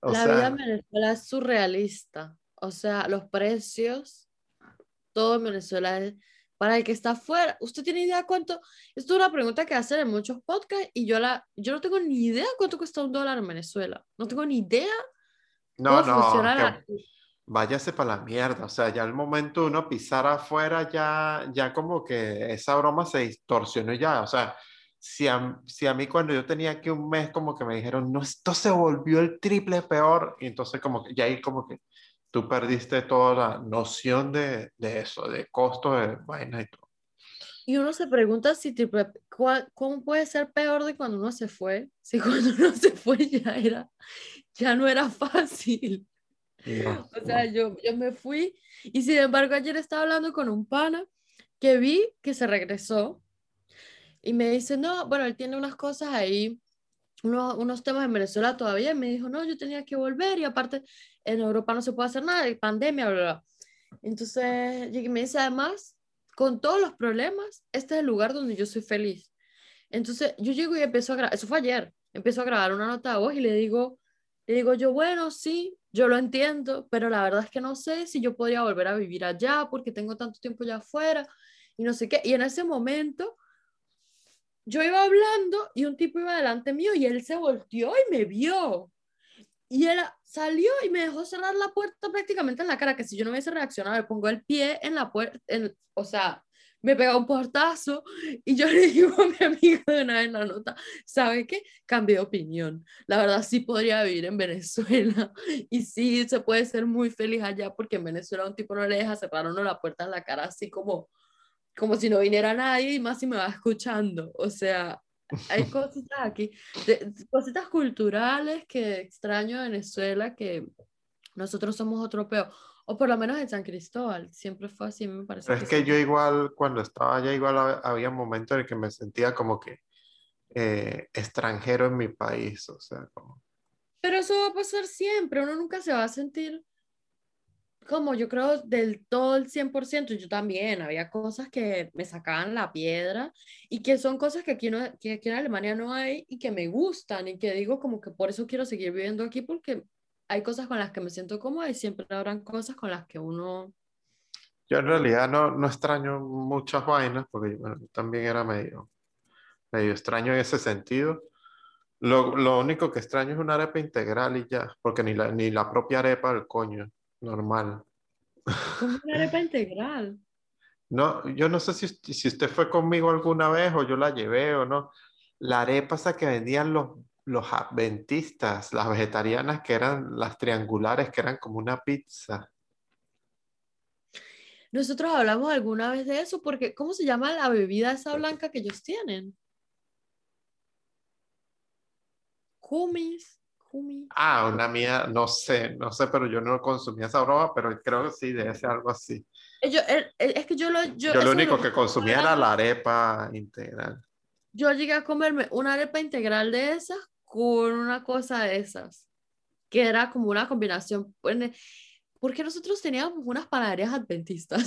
O la sea, vida en Venezuela es surrealista. O sea, los precios, todo en Venezuela es para el que está afuera. ¿Usted tiene idea cuánto? Esto es una pregunta que hacen en muchos podcasts y yo, la, yo no tengo ni idea cuánto cuesta un dólar en Venezuela. No tengo ni idea no, cómo no, funciona que- la- váyase para la mierda. O sea, ya al momento de uno pisar afuera, ya, ya como que esa broma se distorsionó ya. O sea, si a, si a mí cuando yo tenía aquí un mes, como que me dijeron, no, esto se volvió el triple peor. Y entonces como que ya ahí como que tú perdiste toda la noción de, de eso, de costo de vainas y todo. Y uno se pregunta si ¿cuál- ¿cómo puede ser peor de cuando uno se fue? Si cuando uno se fue ya era, ya no era fácil. No, O sea, yo, yo me fui y sin embargo ayer estaba hablando con un pana que vi que se regresó y me dice, no, bueno, él tiene unas cosas ahí, unos, unos temas en Venezuela todavía y me dijo, no, yo tenía que volver y aparte en Europa no se puede hacer nada, hay pandemia, bla, bla. bla". Entonces, y me dice, además, con todos los problemas, este es el lugar donde yo soy feliz. Entonces, yo llego y empiezo a grabar, eso fue ayer, empiezo a grabar una nota de voz y le digo, le digo yo, bueno, sí, yo lo entiendo, pero la verdad es que no sé si yo podría volver a vivir allá porque tengo tanto tiempo ya afuera y no sé qué. Y en ese momento yo iba hablando y un tipo iba delante mío y él se volteó y me vio. Y él salió y me dejó cerrar la puerta prácticamente en la cara, que si yo no hubiese reaccionado, le pongo el pie en la puerta, o sea, me pega un portazo y yo le digo a mi amigo de una vez en la nota, ¿sabe qué? Cambié de opinión. La verdad sí podría vivir en Venezuela y sí se puede ser muy feliz allá porque en Venezuela un tipo no le deja a uno la puerta en la cara así como, como si no viniera nadie y más si me va escuchando. O sea, hay cositas aquí, de- cositas culturales que extraño de Venezuela que nosotros somos otro peo. O por lo menos en San Cristóbal, siempre fue así, me parece. Pero es que sí. yo igual, cuando estaba allá, igual hab- había momentos en el que me sentía como que eh, extranjero en mi país, o sea, como... Pero eso va a pasar siempre, uno nunca se va a sentir como yo creo del todo el 100%, yo también, había cosas que me sacaban la piedra y que son cosas que aquí, no, que aquí en Alemania no hay y que me gustan y que digo como que por eso quiero seguir viviendo aquí porque hay cosas con las que me siento cómoda y siempre habrán cosas con las que uno... Yo en realidad no, no extraño muchas vainas porque bueno, también era medio, medio extraño en ese sentido. Lo, lo, único que extraño es una arepa integral y ya, porque ni la, ni la propia arepa del coño normal. Como una arepa integral. No, yo no sé si, si usted fue conmigo alguna vez o yo la llevé o no. La arepa esa que vendían los, los adventistas, las vegetarianas que eran las triangulares, que eran como una pizza. Nosotros hablamos alguna vez de eso porque, ¿cómo se llama la bebida esa blanca que ellos tienen? Kumis. Ah, una mía, no sé, no sé, pero yo no consumía esa broma, pero creo que sí, debe ser algo así. Yo, es que yo lo... Yo, yo lo único que consumía era la arepa integral. Yo llegué a comerme una arepa integral de esas con una cosa de esas, que era como una combinación, porque nosotros teníamos unas panaderías adventistas.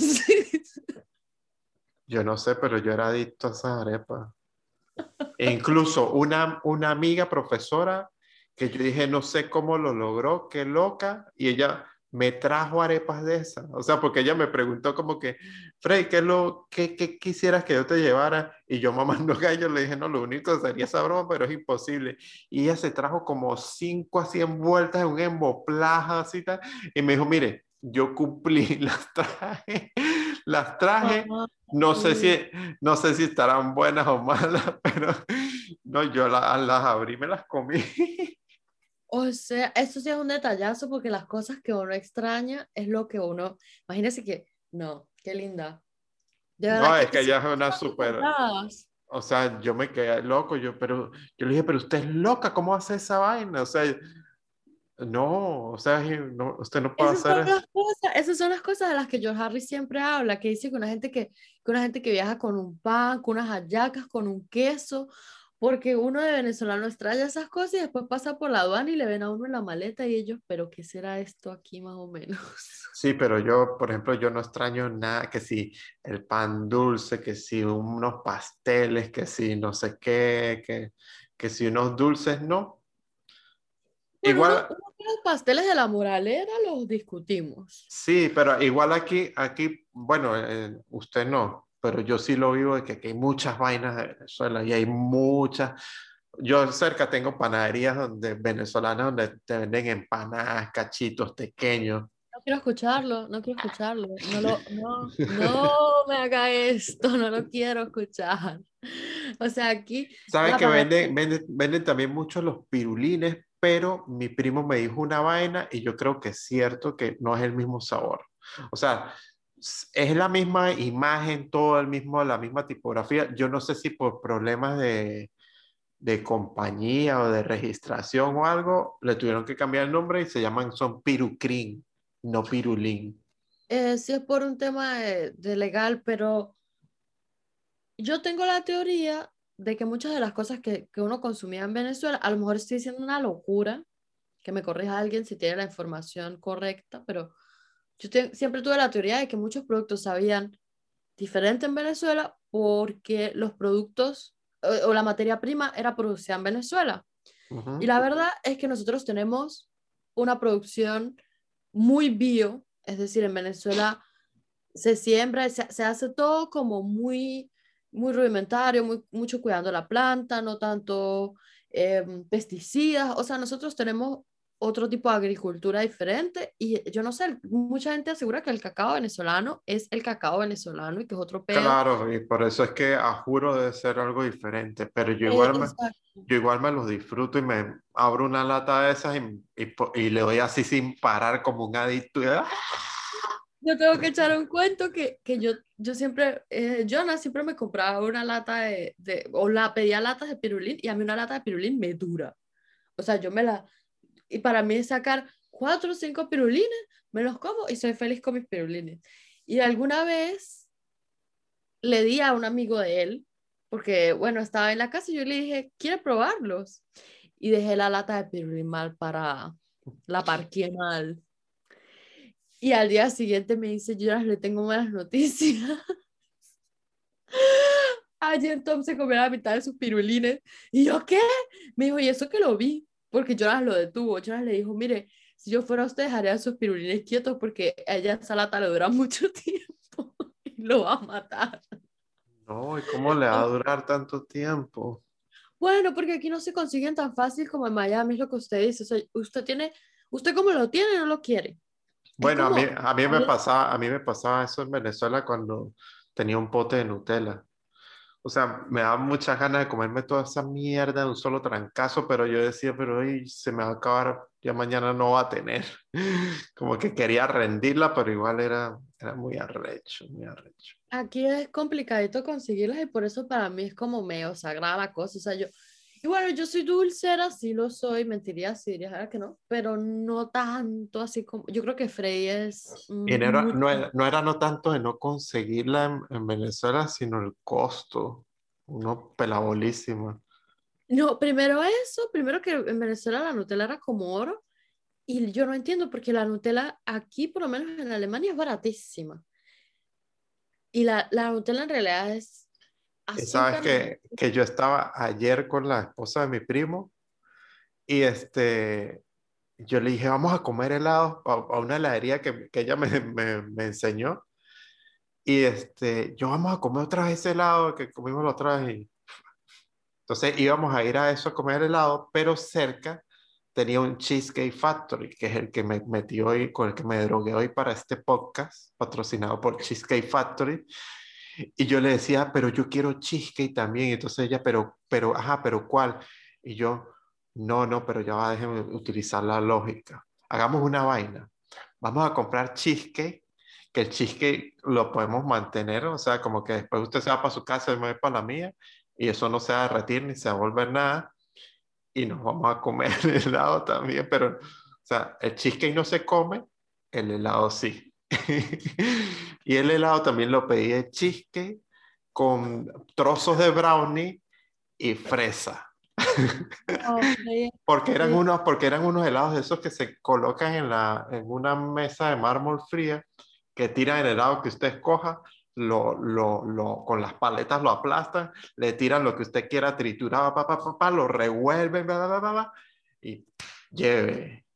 Yo no sé, pero yo era adicto a esas arepas. E incluso una, una amiga profesora que yo dije, no sé cómo lo logró, qué loca, y ella me trajo arepas de esas. O sea, porque ella me preguntó como que, Frey, ¿qué, lo, qué, qué quisieras que yo te llevara? Y yo, mamá, no gallo, le dije, no, lo único sería esa broma, pero es imposible. Y ella se trajo como cinco así envueltas en un emboplaja así tal, y me dijo, mire, yo cumplí, las traje, las traje, no sé si, no sé si estarán buenas o malas, pero no, yo las, las abrí, me las comí. O sea, eso sí es un detallazo porque las cosas que uno extraña es lo que uno, imagínese que, no, qué linda. no, es que ella es una súper... O sea, yo me quedé loco, yo, pero yo le dije, pero usted es loca, ¿cómo hace esa vaina? O sea, no, o sea, no, usted no puede hacer eso. esas son las cosas de las que George Harry siempre habla, que dice que una gente que, que una gente que viaja con un pan, con unas hallacas, con un queso, porque uno de venezolano extraña esas cosas y después pasa por la aduana y le ven a uno en la maleta y ellos, pero ¿qué será esto aquí más o menos? Sí, pero yo, por ejemplo, yo no extraño nada, que si el pan dulce, que si unos pasteles, que si no sé qué, que, que si unos dulces, no. igual... los pasteles de la moralera los discutimos. Sí, pero igual aquí, aquí, bueno, eh, usted no, pero yo sí lo vivo de que aquí hay muchas vainas de Venezuela y hay muchas. Yo cerca tengo panaderías donde, venezolanas donde te venden empanadas, cachitos pequeños. No quiero escucharlo, no quiero escucharlo. No, lo, no, no me haga esto, no lo quiero escuchar. O sea, aquí... ¿Sabes que venden, venden, venden también mucho los pirulines? Pero mi primo me dijo una vaina y yo creo que es cierto que no es el mismo sabor. O sea, es la misma imagen, todo el mismo, la misma tipografía. Yo no sé si por problemas de, de compañía o de registración o algo, le tuvieron que cambiar el nombre y se llaman, son Pirucrin, no Pirulín. Eh, sí es por un tema de, de, legal, pero yo tengo la teoría de que muchas de las cosas que, que, uno consumía en Venezuela, a lo mejor estoy diciendo una locura, que me corrija alguien si tiene la información correcta, pero yo siempre tuve la teoría de que muchos productos sabían diferente en Venezuela porque los productos o, la materia prima era producida en Venezuela. Y la verdad es que nosotros tenemos una producción muy bio, es decir, en Venezuela se siembra, se, se hace todo como muy, muy rudimentario, muy, mucho cuidando la planta, no tanto em, pesticidas. O sea, nosotros tenemos otro tipo de agricultura diferente y yo no sé, mucha gente asegura que el cacao venezolano es el cacao venezolano y que es otro pedo. Claro, y por eso es que a juro debe ser algo diferente, pero yo igual, me, yo igual me los disfruto y me abro una lata de esas y, y, le doy así sin parar como un adicto. ¡ah! Yo tengo que echar un cuento que, que yo, yo siempre, eh, Jonah siempre me compraba una lata de, de, o la pedía latas de pirulín y a mí una lata de pirulín me dura. O sea, yo me la, y para mí es sacar cuatro o cinco pirulines, me los como y soy feliz con mis pirulines. Y alguna vez le di a un amigo de él, porque bueno, estaba en la casa y yo le dije, ¿quiere probarlos? Y dejé la lata de pirulín mal para la parqué mal. Y al día siguiente me dice, yo le tengo malas noticias. Ayer Tom se comió la mitad de sus pirulines. ¿Y yo qué? Me dijo, y eso que lo vi, porque Jonas lo detuvo. Jonas le dijo, mire, si yo fuera usted, dejaría sus pirulines quietos porque a ella esa lata le dura mucho tiempo y lo va a matar. No, ¿y cómo le va a durar tanto tiempo? Bueno, porque aquí no se consiguen tan fácil como en Miami, es lo que usted dice. O sea, usted tiene, usted como lo tiene, no lo quiere. Bueno, a mí, a mí me pasaba, a mí me pasaba eso en Venezuela cuando tenía un pote de Nutella. O sea, me daba muchas ganas de comerme toda esa mierda de un solo trancazo, pero yo decía, pero hoy se me va a acabar, ya mañana no va a tener. Como que quería rendirla, pero igual era, era muy arrecho, muy arrecho. Aquí es complicadito conseguirlas y por eso para mí es como medio sagrada la cosa. O sea, yo, y bueno, yo soy dulcera, sí lo soy, mentiría si diría que no, pero no tanto así como, yo creo que Frey es... Y no era, no, era, no, era, no tanto de no conseguirla en, en, Venezuela, sino el costo, uno pelabolísima. No, primero eso, primero que en Venezuela la Nutella era como oro, y yo no entiendo porque la Nutella aquí, por lo menos en Alemania, es baratísima. Y la, la Nutella en realidad es y sabes que, que, yo estaba ayer con la esposa de mi primo y este, yo le dije, vamos a comer helado a, a una heladería que, que ella me, me, me, enseñó. Y este, yo vamos a comer otra vez helado que comimos la otra vez. Y... Entonces íbamos a ir a eso a comer helado, pero cerca tenía un Cheesecake Factory, que es el que me metí hoy, con el que me drogué hoy para este podcast, patrocinado por Cheesecake Factory. Y yo le decía, pero yo quiero cheesecake también. Entonces ella, pero, pero, ajá, pero ¿cuál? Y yo, no, no, pero ya va, déjeme utilizar la lógica. Hagamos una vaina. Vamos a comprar cheesecake, que el cheesecake lo podemos mantener, o sea, como que después usted se va para su casa y me voy para la mía, y eso no se va a derretir ni se va a volver nada, y nos vamos a comer el helado también, pero, o sea, el cheesecake no se come, el helado sí. y el helado también lo pedí de cheesecake con trozos de brownie y fresa. porque, eran unos, porque eran unos helados de esos que se colocan en, la, en una mesa de mármol fría, que tiran el helado que usted escoja, lo, lo, lo, con las paletas lo aplastan, le tiran lo que usted quiera triturado, pa, pa, pa, lo revuelven, y lleve.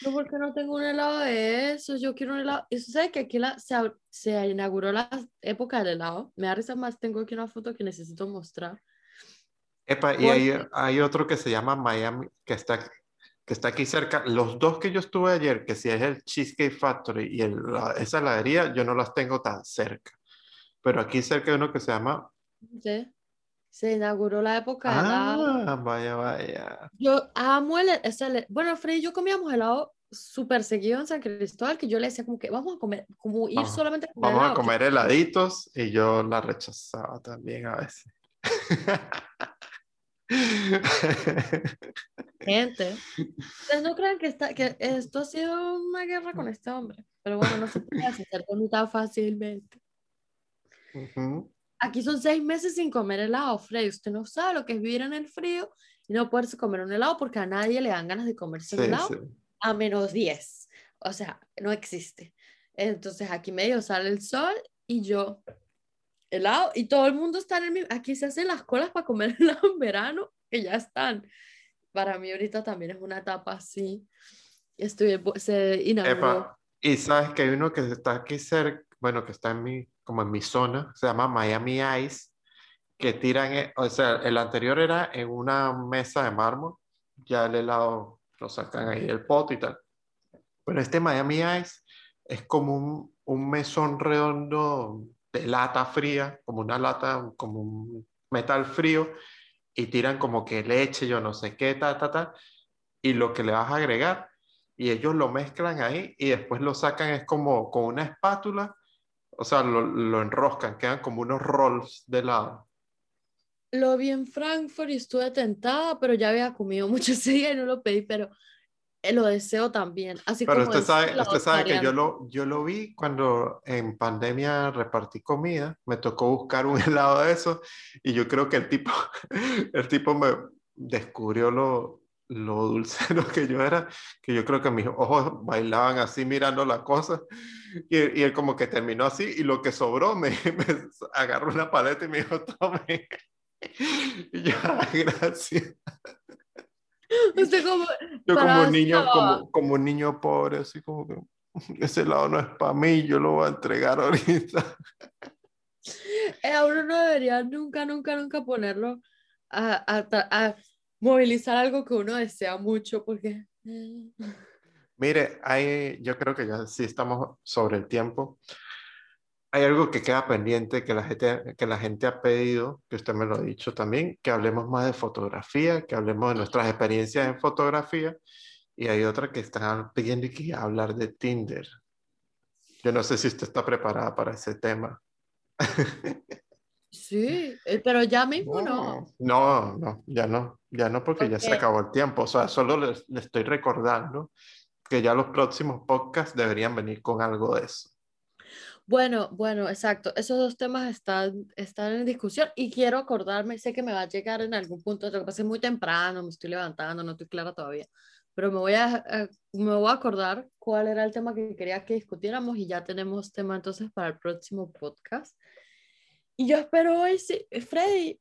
Yo porque no tengo un helado de eso, yo quiero un helado. Eso sabe que aquí la, se, se, inauguró la época del helado. Me da risa más, tengo aquí una foto que necesito mostrar. Epa, y hay, hay, otro que se llama Miami, que está, que está aquí cerca. Los dos que yo estuve ayer, que si es el Cheesecake Factory y el, la, esa heladería, yo no las tengo tan cerca. Pero aquí cerca hay uno que se llama... Sí. Se inauguró la época ah, vaya, vaya. Yo amo el, ese, bueno, Freddy y yo comíamos helado súper seguido en San Cristóbal, que yo le decía como que vamos a comer, como ir solamente a comer Vamos a comer heladitos y yo la rechazaba también a veces. Gente, ustedes no crean que, está, que esto ha sido una guerra con este hombre, pero bueno, no se puede hacer tan fácilmente. Uh Aquí son seis meses sin comer helado, Freddy. Usted no sabe lo que es vivir en el frío y no poderse comer un helado porque a nadie le dan ganas de comerse un helado a menos 10. O sea, no existe. Entonces aquí medio sale el sol y yo helado y todo el mundo está en el mismo. Aquí se hacen las colas para comer helado en verano que ya están. Para mí ahorita también es una etapa así. Estoy, se inauguró. Y sabes que hay uno que está aquí cerca, bueno, que está en mi como en mi zona, se llama Miami Ice, que tiran, e, o sea, el anterior era en una mesa de mármol, ya el helado lo sacan ahí del pot y tal. Pero este Miami Ice es como un, un mesón redondo de lata fría, como una lata, como un metal frío, y tiran como que leche, yo no sé qué, ta, ta, ta, y lo que le vas a agregar, y ellos lo mezclan ahí y después lo sacan, es como con una espátula o sea, lo, lo enroscan, quedan como unos rolls de helado. Lo vi en Frankfurt y estuve tentada, pero ya había comido mucho ese día y no lo pedí, pero eh, lo deseo también. Así pero como usted sabe, usted sabe que yo lo, yo lo vi cuando en pandemia repartí comida, me tocó buscar un helado de eso y yo creo que el tipo, el tipo me descubrió lo, lo dulcero que yo era, que yo creo que mis ojos bailaban así mirando la cosa. Y, y él como que terminó así y lo que sobró me, me agarró una paleta y me dijo, tome. Y yo, "Ah, gracias. Usted como, Yo como un niño, como, como un niño pobre, así como que ese lado no es para mí, yo lo voy a entregar ahorita. Eh, a uno no debería nunca, nunca, nunca ponerlo a, a a movilizar algo que uno desea mucho, porque... eh, Mire, hay, yo creo que ya sí estamos sobre el tiempo. Hay algo que queda pendiente que la gente, que la gente ha pedido, que usted me lo ha dicho también, que hablemos más de fotografía, que hablemos de nuestras experiencias en fotografía. Y hay otra que están pidiendo que hablar de Tinder. Yo no sé si usted está preparada para ese tema. Sí, eh, pero ya mismo no. No, no, ya no, ya no porque ya se acabó el tiempo. O sea, solo le, estoy recordando que ya los próximos podcasts deberían venir con algo de eso. Bueno, bueno, exacto. Esos dos temas están, están en discusión y quiero acordarme, sé que me va a llegar en algún punto, lo que pasa es muy temprano, me estoy levantando, no estoy clara todavía, pero me voy a, a- me voy a acordar cuál era el tema que quería que discutiéramos y ya tenemos tema entonces para el próximo podcast. Y yo espero hoy, sí, Freddy,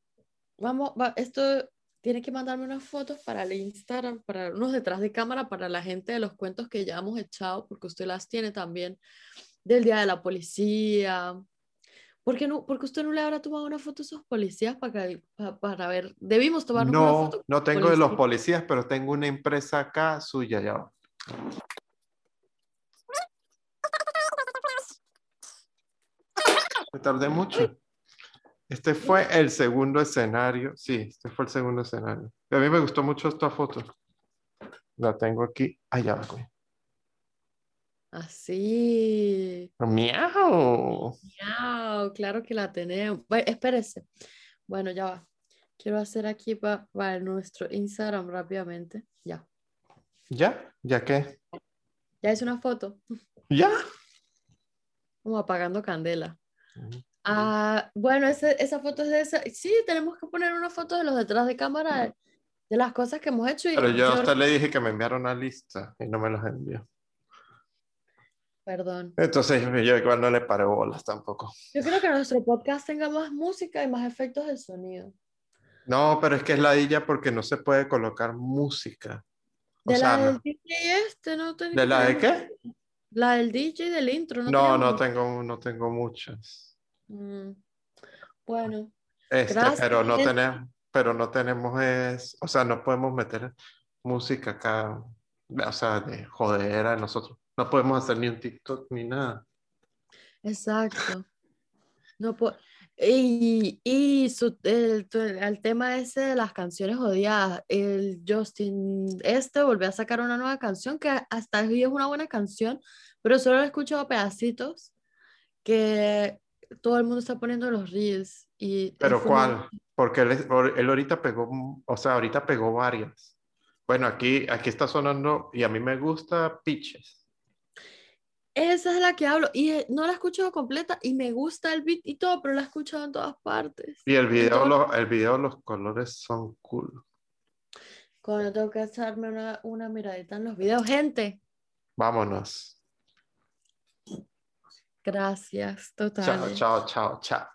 vamos, va, esto tiene que mandarme unas fotos para el Instagram, para unos detrás de cámara, para la gente de los cuentos que ya hemos echado, porque usted las tiene también del día de la policía. ¿Por qué, no, porque usted no le habrá tomado una foto a esos policías para, que- pa- para ver? Debimos tomarnos una No, foto. con no los tengo de los policías. pero tengo una empresa acá suya ya. Me tardé mucho. Este fue el segundo escenario. Sí, este fue el segundo escenario. A mí me gustó mucho esta foto. La tengo aquí. Allá va. Así. Miau. Miau, claro que la tenemos. Bueno, espérese. Bueno, ya va. Quiero hacer aquí pa- para nuestro Instagram rápidamente. Ya. ¿Ya? ¿Ya qué? Ya hice una foto. ¿Ya? Como apagando candela. Ah, bueno, ese- esa foto es de esa. Sí, tenemos que poner una foto de los detrás de cámara de, de las cosas que hemos hecho. Y Pero yo a usted le dije que me enviara una lista y no me las envió. Perdón. Entonces yo igual no le paré bolas tampoco. Yo creo que nuestro podcast tenga más música y más efectos de sonido. No, pero es que es ladilla porque no se puede colocar música. O De sea, la del. DJ este, ¿no? ten- ¿De la de qué? La del DJ del intro, ¿no? No, no tengo, no tengo muchas. Mm, Bueno, Este, pero no tenemos, pero no tenemos es, o sea, no podemos meter música acá, o sea, de jodera de nosotros. No podemos hacer ni un TikTok ni nada. exacto. No y, y su- el, el tema ese de las canciones odiadas, el Justin este volvió a sacar una nueva canción que hasta hoy es una buena canción, pero solo he escuchado pedacitos que todo el mundo está poniendo en los reels. Y Pero ¿cuál? Porque él, él ahorita pegó, o sea, ahorita pegó varias. Bueno, aquí, aquí está sonando y a mí me gusta Pitches. Esa es la que hablo y eh, no la he escuchado completa y me gusta el beat y todo, pero la he escuchado en todas partes. Y el video, los, el video, los colores son cool. Cuando tengo que echarme una, una miradita en los videos, gente, Vámonos. Gracias, Chao, total. chao, chao, chao.